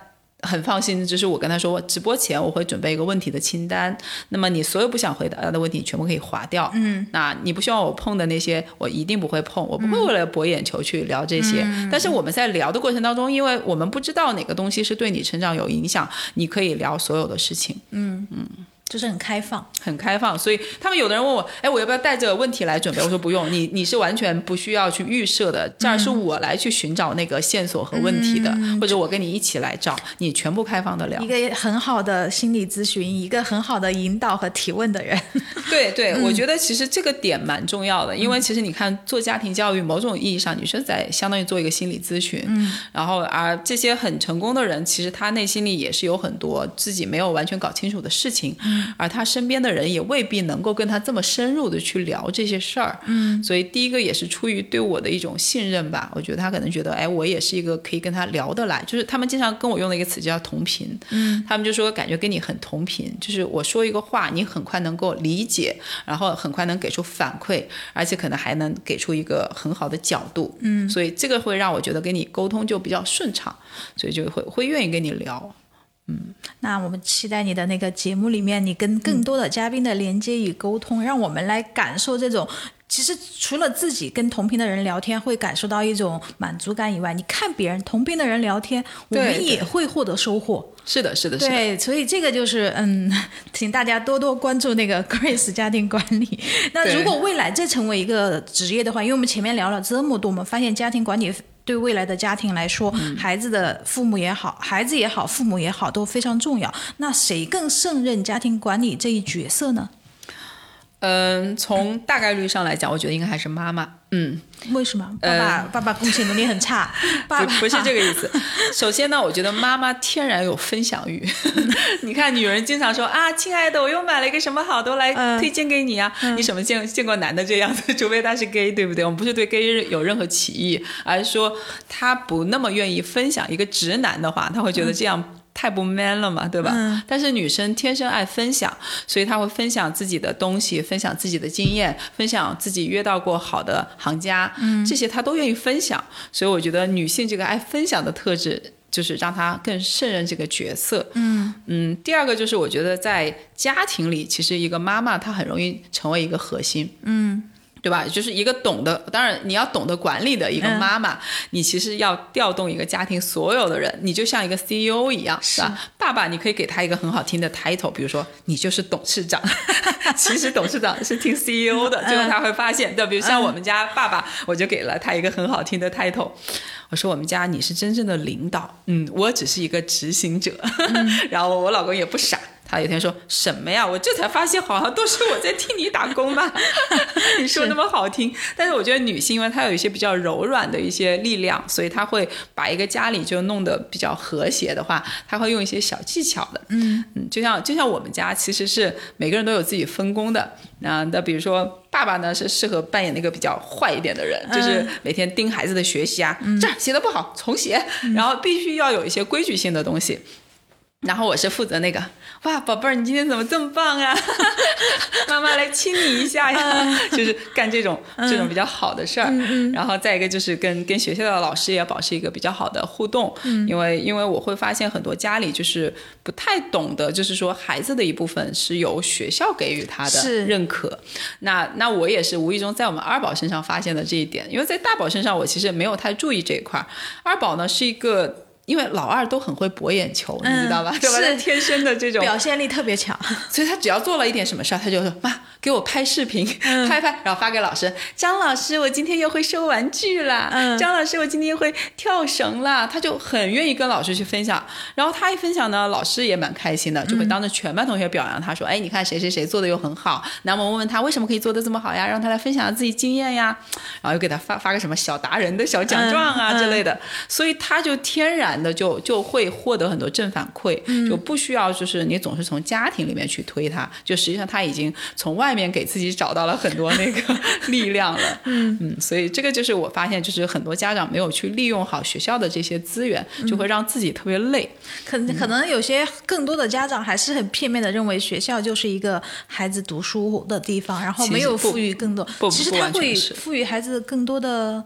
很放心，就是我跟他说，我直播前我会准备一个问题的清单，那么你所有不想回答的问题全部可以划掉。嗯，那你不希望我碰的那些，我一定不会碰，我不会为了博眼球去聊这些。但是我们在聊的过程当中，因为我们不知道哪个东西是对你成长有影响，你可以聊所有的事情。嗯嗯。就是很开放，很开放，所以他们有的人问我，哎，我要不要带着问题来准备？我说不用，你你是完全不需要去预设的，这儿是我来去寻找那个线索和问题的，或者我跟你一起来找，你全部开放的了。一个很好的心理咨询，一个很好的引导和提问的人。对对，我觉得其实这个点蛮重要的，因为其实你看做家庭教育，某种意义上你是在相当于做一个心理咨询，嗯，然后而这些很成功的人，其实他内心里也是有很多自己没有完全搞清楚的事情。而他身边的人也未必能够跟他这么深入的去聊这些事儿，嗯，所以第一个也是出于对我的一种信任吧。我觉得他可能觉得，哎，我也是一个可以跟他聊得来，就是他们经常跟我用的一个词叫同频，嗯，他们就说感觉跟你很同频，就是我说一个话，你很快能够理解，然后很快能给出反馈，而且可能还能给出一个很好的角度，嗯，所以这个会让我觉得跟你沟通就比较顺畅，所以就会会愿意跟你聊。嗯，那我们期待你的那个节目里面，你跟更多的嘉宾的连接与沟通，让我们来感受这种。其实除了自己跟同频的人聊天会感受到一种满足感以外，你看别人同频的人聊天，我们也会获得收获。是的，是的，对，所以这个就是嗯，请大家多多关注那个 Grace 家庭管理。那如果未来再成为一个职业的话，因为我们前面聊了这么多，我们发现家庭管理。对未来的家庭来说，孩子的父母也好，孩子也好，父母也好，都非常重要。那谁更胜任家庭管理这一角色呢？嗯，从大概率上来讲，我觉得应该还是妈妈。嗯，为什么？爸爸、爸爸贡献能力很差，爸爸不不是这个意思。首先呢，我觉得妈妈天然有分享欲。你看，女人经常说啊，亲爱的，我又买了一个什么好的，我来嗯推荐给你啊。你什么见见过男的这样子？除非他是 gay，对不对？我们不是对 gay 有任何歧义，而是说他不那么愿意分享。一个直男的话，他会觉得这样。太不 man 了嘛，对吧？嗯但是女生天生爱分享，所以她会分享自己的东西，分享自己的经验，分享自己约到过好的行家，嗯，这些她都愿意分享。所以我觉得女性这个爱分享的特质，就是让她更胜任这个角色。嗯嗯，第二个就是我觉得在家庭里，其实一个妈妈她很容易成为一个核心。嗯对吧？就是一个懂得，当然你要懂得管理的一个妈妈，你其实要调动一个家庭所有的人，你就像一个 CEO 一样，是吧？爸爸，你可以给他一个很好听的 title，比如说你就是董事长，其实董事长是听 CEO 的，最后他会发现，对，比如像我们家爸爸，我就给了他一个很好听的 title。我说我们家你是真正的领导，嗯，我只是一个执行者。然后我老公也不傻，他有天说什么呀？我这才发现好像都是我在替你打工吧。你说那么好听，但是我觉得女性因为她有一些比较柔软的一些力量，所以她会把一个家里就弄得比较和谐的话，她会用一些小技巧的。嗯嗯，就像就像我们家其实是每个人都有自己分工的。那那比如说爸爸呢是适合扮演那个比较坏一点的人，就是每天盯孩子的学习啊，这儿写的不好重写，然后必须要有一些规矩性的东西。然后我是负责那个，哇，宝贝儿，你今天怎么这么棒啊？妈妈来亲你一下呀，就是干这种这种比较好的事儿。然后再一个就是跟跟学校的老师也保持一个比较好的互动，因为因为我会发现很多家里就是不太懂得，就是说孩子的一部分是由学校给予他的认可。那那我也是无意中在我们二宝身上发现的这一点，因为在大宝身上我其实没有太注意这一块儿。二宝呢是一个。因为老二都很会博眼球，你知道吧？嗯对吧？是天生的这种表现力特别强。所以他只要做了一点什么事儿，他就说妈给我拍视频，拍拍，然后发给老师。张老师，我今天又会收玩具啦。嗯张老师，我今天又会跳绳啦。他就很愿意跟老师去分享。然后他一分享呢，老师也蛮开心的，就会当着全班同学表扬他说：“哎，你看谁谁谁做的又很好。”那我们问问他为什么可以做的这么好呀？让他来分享自己经验呀。然后又给他发发个什么小达人的小奖状啊嗯之类的。所以他就天然的就就会获得很多正反馈，就不需要就是你总是从家庭里面去推他，就实际上他已经从外面给自己找到了很多那个 力量了。嗯嗯，所以这个就是我发现，就是很多家长没有去利用好学校的这些资源，就会让自己特别累。可能可能有些更多的家长还是很片面的认为学校就是一个孩子读书的地方，然后没有赋予更多其实他会赋予孩子更多的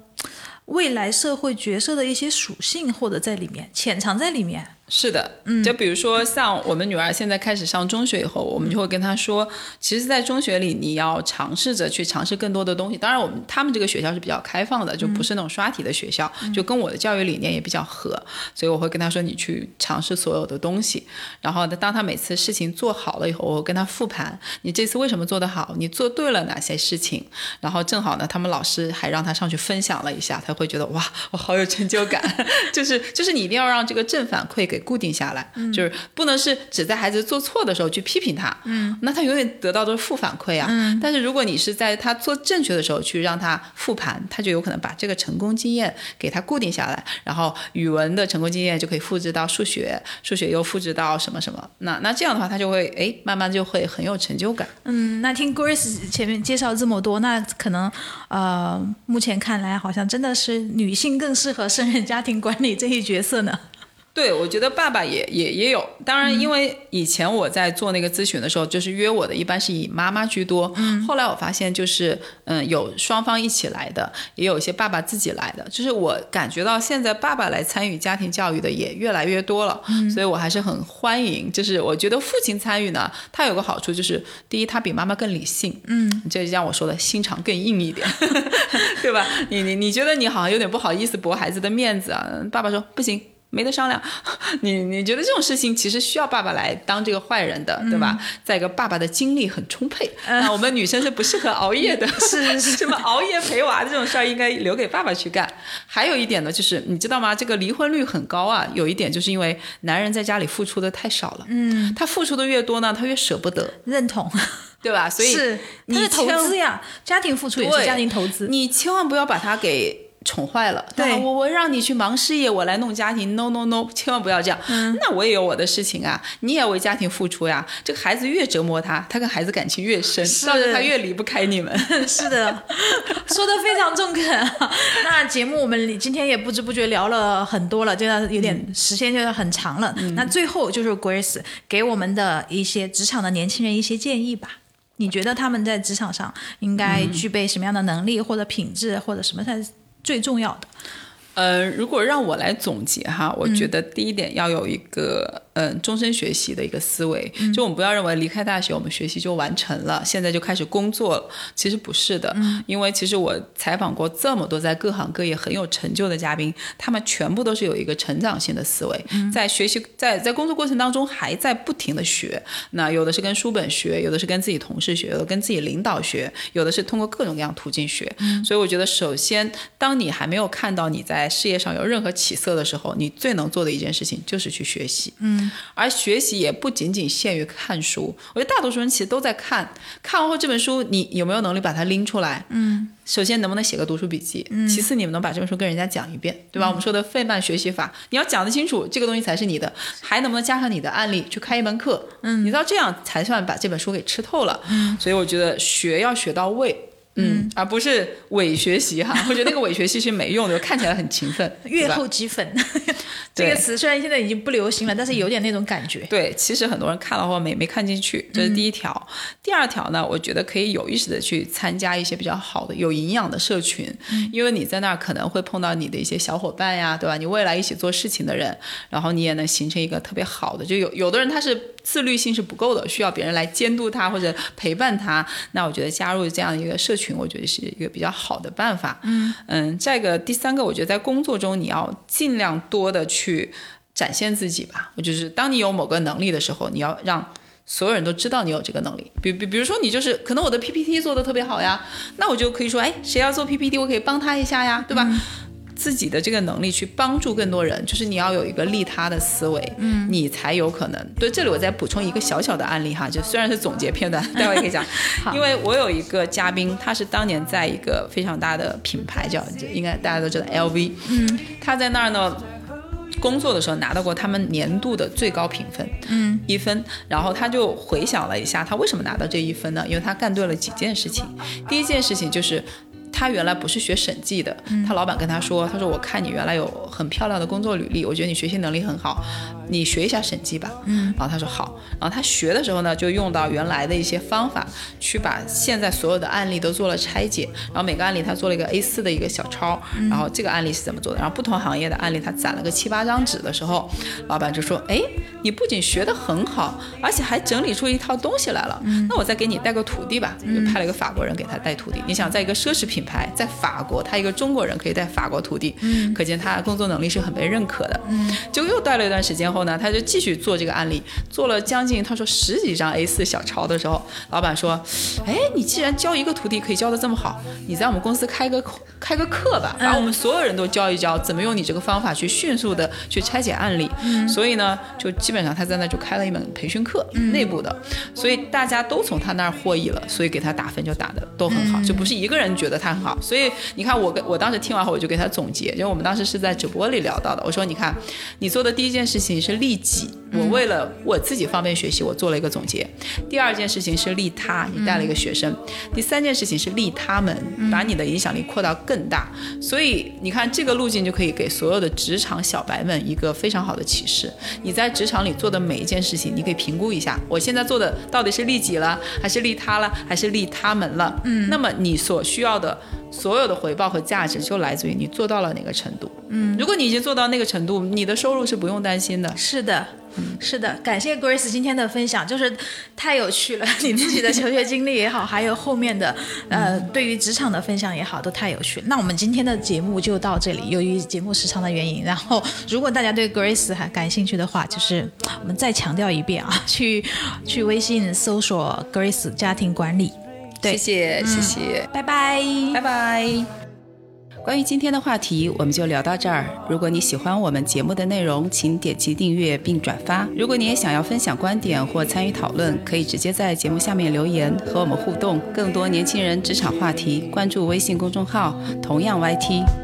未来社会角色的一些属性，或者在里面潜藏在里面。是的，嗯就比如说像我们女儿现在开始上中学以后，我们就会跟她说，其实，在中学里你要尝试着去尝试更多的东西。当然，我们他们这个学校是比较开放的，就不是那种刷题的学校，就跟我的教育理念也比较合。所以我会跟她说，你去尝试所有的东西。然后呢，当她每次事情做好了以后，我会跟她复盘，你这次为什么做得好？你做对了哪些事情？然后正好呢，他们老师还让她上去分享了一下，她会觉得哇，我好有成就感。就是就是你一定要让这个正反馈给固定下来，就是不能是只在孩子做错的时候去批评他，嗯，那他永远得到的是负反馈啊。嗯，但是如果你是在他做正确的时候去让他复盘，他就有可能把这个成功经验给他固定下来，然后语文的成功经验就可以复制到数学，数学又复制到什么什么，那那这样的话他就会哎慢慢就会很有成就感。嗯，那听 Grace 前面介绍这么多，那可能呃，目前看来好像真的是女性更适合胜任家庭管理这一角色呢。对，我觉得爸爸也也也有。当然，因为以前我在做那个咨询的时候，就是约我的一般是以妈妈居多。嗯。后来我发现，就是嗯，有双方一起来的，也有一些爸爸自己来的。就是我感觉到现在爸爸来参与家庭教育的也越来越多了。嗯。所以我还是很欢迎。就是我觉得父亲参与呢，他有个好处就是，第一，他比妈妈更理性。嗯。这就像我说的，心肠更硬一点，对吧？你你你觉得你好像有点不好意思驳孩子的面子啊？爸爸说不行。没得商量。你你觉得这种事情其实需要爸爸来当这个坏人的，对吧？再一个，爸爸的精力很充沛，那我们女生是不适合熬夜的，是是 什么熬夜陪娃的这种事儿应该留给爸爸去干。还有一点呢，就是你知道吗？这个离婚率很高啊。有一点就是因为男人在家里付出的太少了，嗯，他付出的越多呢，他越舍不得，认同，对吧？所以是你是投资呀，家庭付出也是家庭投资。你千万不要把他给宠坏了。对啊我我让你去忙事业，我来弄家庭，no no no，千万不要这样。嗯那我也有我的事情啊，你也要为家庭付出呀。这个孩子越折磨他，他跟孩子感情越深，是到时候他越离不开你们。是的，说的非常中肯啊。那节目我们今天也不知不觉聊了很多了，这样有点时间就是很长了。那最后就是 Grace 给我们的一些职场的年轻人一些建议吧。你觉得他们在职场上应该具备什么样的能力或者品质，或者什么才是最重要的？呃，如果让我来总结哈，我觉得第一点要有一个嗯、呃终身学习的一个思维，就我们不要认为离开大学我们学习就完成了，现在就开始工作了，其实不是的，因为其实我采访过这么多在各行各业很有成就的嘉宾，他们全部都是有一个成长性的思维，在学习在在工作过程当中还在不停的学，那有的是跟书本学，有的是跟自己同事学，有的跟自己领导学，有的是通过各种各样途径学，所以我觉得首先当你还没有看到你在事业上有任何起色的时候，你最能做的一件事情就是去学习。嗯，而学习也不仅仅限于看书，我觉得大多数人其实都在看，看完后这本书你有没有能力把它拎出来？嗯，首先能不能写个读书笔记？嗯，其次你们能把这本书跟人家讲一遍，对吧？我们说的费曼学习法，你要讲得清楚，这个东西才是你的，还能不能加上你的案例去开一门课？嗯，你知道这样才算把这本书给吃透了。嗯，所以我觉得学要学到位。嗯，而不是伪学习哈，我觉得那个伪学习是没用的，看起来很勤奋，月对吧后积粉这个词虽然现在已经不流行了，但是有点那种感觉。对，其实很多人看了后没没看进去，这是第一条。第二条呢，我觉得可以有意识的去参加一些比较好的、有营养的社群，因为你在那儿可能会碰到你的一些小伙伴呀，对吧？你未来一起做事情的人，然后你也能形成一个特别好的。就有有的人他是自律性是不够的，需要别人来监督他或者陪伴他。那我觉得加入这样一个社群，我觉得是一个比较好的办法。嗯嗯，再一个第三个，我觉得在工作中你要尽量多的去。展现自己吧。我就是当你有某个能力的时候，你要让所有人都知道你有这个能力。比比比如说，你就是可能我的 PPT 做的特别好呀，那我就可以说，哎，谁要做 PPT，我可以帮他一下呀，对吧？自己的这个能力去帮助更多人，就是你要有一个利他的思维，嗯，你才有可能。对，这里我再补充一个小小的案例哈，就虽然是总结片段，待会儿可以讲。因为我有一个嘉宾，他是当年在一个非常大的品牌叫，应该大家都知道 LV，嗯，他在那儿呢。工作的时候拿到过他们年度的最高评分，嗯，一分。然后他就回想了一下，他为什么拿到这一分呢？因为他干对了几件事情。第一件事情就是。他原来不是学审计的，他老板跟他说：“他说我看你原来有很漂亮的工作履历，我觉得你学习能力很好，你学一下审计吧。”嗯，然后他说好。然后他学的时候呢，就用到原来的一些方法，去把现在所有的案例都做了拆解。然后每个案例他做了一个 A4 的一个小抄，然后这个案例是怎么做的？然后不同行业的案例他攒了个七八张纸的时候，老板就说：“哎，你不仅学得很好，而且还整理出一套东西来了。那我再给你带个徒弟吧。”就派了一个法国人给他带徒弟。你想，在一个奢侈品牌，在法国，他一个中国人可以带法国徒弟，可见他工作能力是很被认可的。结果又带了一段时间后呢，他就继续做这个案例，做了将近他说十几张 A4 小抄的时候，老板说：“哎，你既然教一个徒弟可以教得这么好，你在我们公司开个开个课吧，把我们所有人都教一教，怎么用你这个方法去迅速的去拆解案例。所以呢，就基本上他在那就开了一门培训课，内部的，所以大家都从他那儿获益了，所以给他打分就打的都很好，就不是一个人觉得他很好。所以你看，我跟我当时听完后，我就给他总结，就我们当时是在直播里聊到的，我说你看，你做的第一件事情是利己，我为了我自己方便学习，我做了一个总结；第二件事情是利他，你带了一个学生；第三件事情是利他们，把你的影响力扩到更大。所以你看，这个路径就可以给所有的职场小白们一个非常好的启示。你在职场里做的每一件事情，你可以评估一下，我现在做的到底是利己了，还是利他了，还是利他们了？嗯，那么你所需要的。所有的回报和价值就来自于你做到了哪个程度。嗯，如果你已经做到那个程度，你的收入是不用担心的。是的，是的，感谢 Grace 今天的分享，就是太有趣了，你自己的求学经历也好，还有后面的呃对于职场的分享也好，都太有趣。那我们今天的节目就到这里，由于节目时长的原因，然后如果大家对 Grace 还感兴趣的话，就是我们再强调一遍啊，去去微信搜索 Grace 家庭管理。对，谢谢谢谢，拜拜拜拜。关于今天的话题，我们就聊到这儿。如果你喜欢我们节目的内容，请点击订阅并转发。如果你也想要分享观点或参与讨论，可以直接在节目下面留言和我们互动。更多年轻人职场话题，关注微信公众号，同样 YT。